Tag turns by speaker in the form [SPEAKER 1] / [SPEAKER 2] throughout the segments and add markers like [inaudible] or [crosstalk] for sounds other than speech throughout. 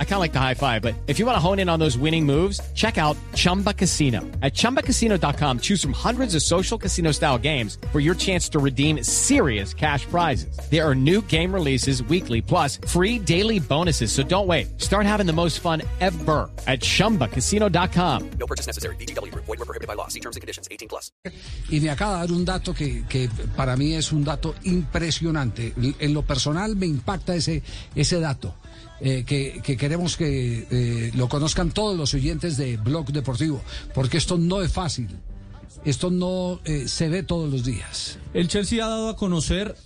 [SPEAKER 1] I kind of like the high five, but if you want to hone in on those winning moves, check out Chumba Casino. At ChumbaCasino.com, choose from hundreds of social casino style games for your chance to redeem serious cash prizes. There are new game releases weekly, plus free daily bonuses. So don't wait. Start having the most fun ever at ChumbaCasino.com.
[SPEAKER 2] No purchase necessary. VGW. Void were prohibited by law. See terms and conditions. 18 plus.
[SPEAKER 3] Y me acaba de dar un dato que, que para mí es un dato impresionante. En lo personal me impacta ese, ese dato. Eh, que, que queremos que eh, lo conozcan todos los oyentes de Blog Deportivo, porque esto no es fácil. Esto no eh, se ve todos los días.
[SPEAKER 4] El Chelsea ha dado a conocer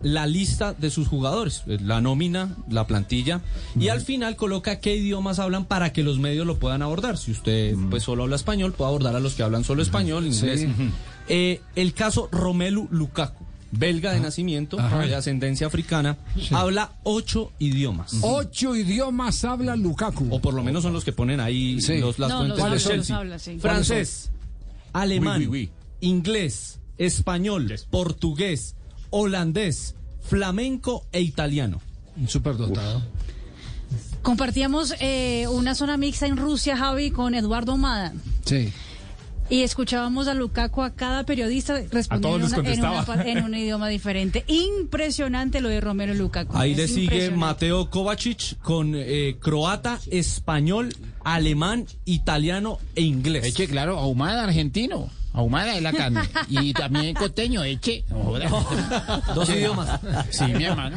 [SPEAKER 4] la lista de sus jugadores, la nómina, la plantilla, y al final coloca qué idiomas hablan para que los medios lo puedan abordar. Si usted pues solo habla español, puede abordar a los que hablan solo español, inglés.
[SPEAKER 3] Sí.
[SPEAKER 4] El caso Romelu Lukaku, belga de nacimiento,
[SPEAKER 3] Ajá.
[SPEAKER 4] de ascendencia africana, habla ocho idiomas.
[SPEAKER 3] Ocho idiomas habla Lukaku.
[SPEAKER 4] O por lo menos son los que ponen ahí
[SPEAKER 3] Sí.
[SPEAKER 4] los, las
[SPEAKER 5] No,
[SPEAKER 4] fuentes
[SPEAKER 5] habla,
[SPEAKER 4] Chelsea.
[SPEAKER 5] los habla, sí.
[SPEAKER 4] Francés, alemán,
[SPEAKER 6] Oui, oui, oui.
[SPEAKER 4] inglés, español, portugués, holandés, flamenco e italiano.
[SPEAKER 3] Un superdotado.
[SPEAKER 5] Compartíamos eh, una zona mixta en Rusia, Javi, con Eduardo Mada.
[SPEAKER 3] Sí.
[SPEAKER 5] Y escuchábamos a Lukaku, a cada periodista respondiendo en, un [laughs] idioma diferente. Impresionante lo de Romero Lukaku.
[SPEAKER 4] Ahí
[SPEAKER 5] Es
[SPEAKER 4] le sigue. Mateo Kovacic con eh, croata, español, alemán, italiano e inglés.
[SPEAKER 6] Eche, claro, ahumada argentino. Ahumada es la carne. [laughs] Y también costeño, eche. No. [laughs]
[SPEAKER 4] Dos idiomas.
[SPEAKER 6] Sí, mi hermano.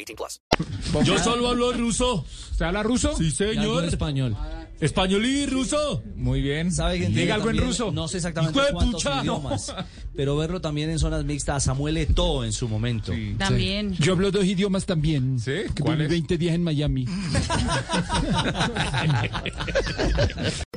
[SPEAKER 2] 18 plus.
[SPEAKER 6] Yo solo hablo ruso. ¿Usted habla ruso? Sí, señor.
[SPEAKER 4] español.
[SPEAKER 6] Español y ruso. Muy bien.
[SPEAKER 7] ¿Sabe tiene
[SPEAKER 6] Diga algo en ruso.
[SPEAKER 7] No sé exactamente cuántos
[SPEAKER 6] pucha.
[SPEAKER 7] idiomas, [laughs] pero verlo también en zonas mixtas, Samuel Eto'o en su momento.
[SPEAKER 5] También.
[SPEAKER 8] Yo hablo dos idiomas también.
[SPEAKER 6] ¿Sí?
[SPEAKER 8] Que viví 20 días en Miami. [laughs]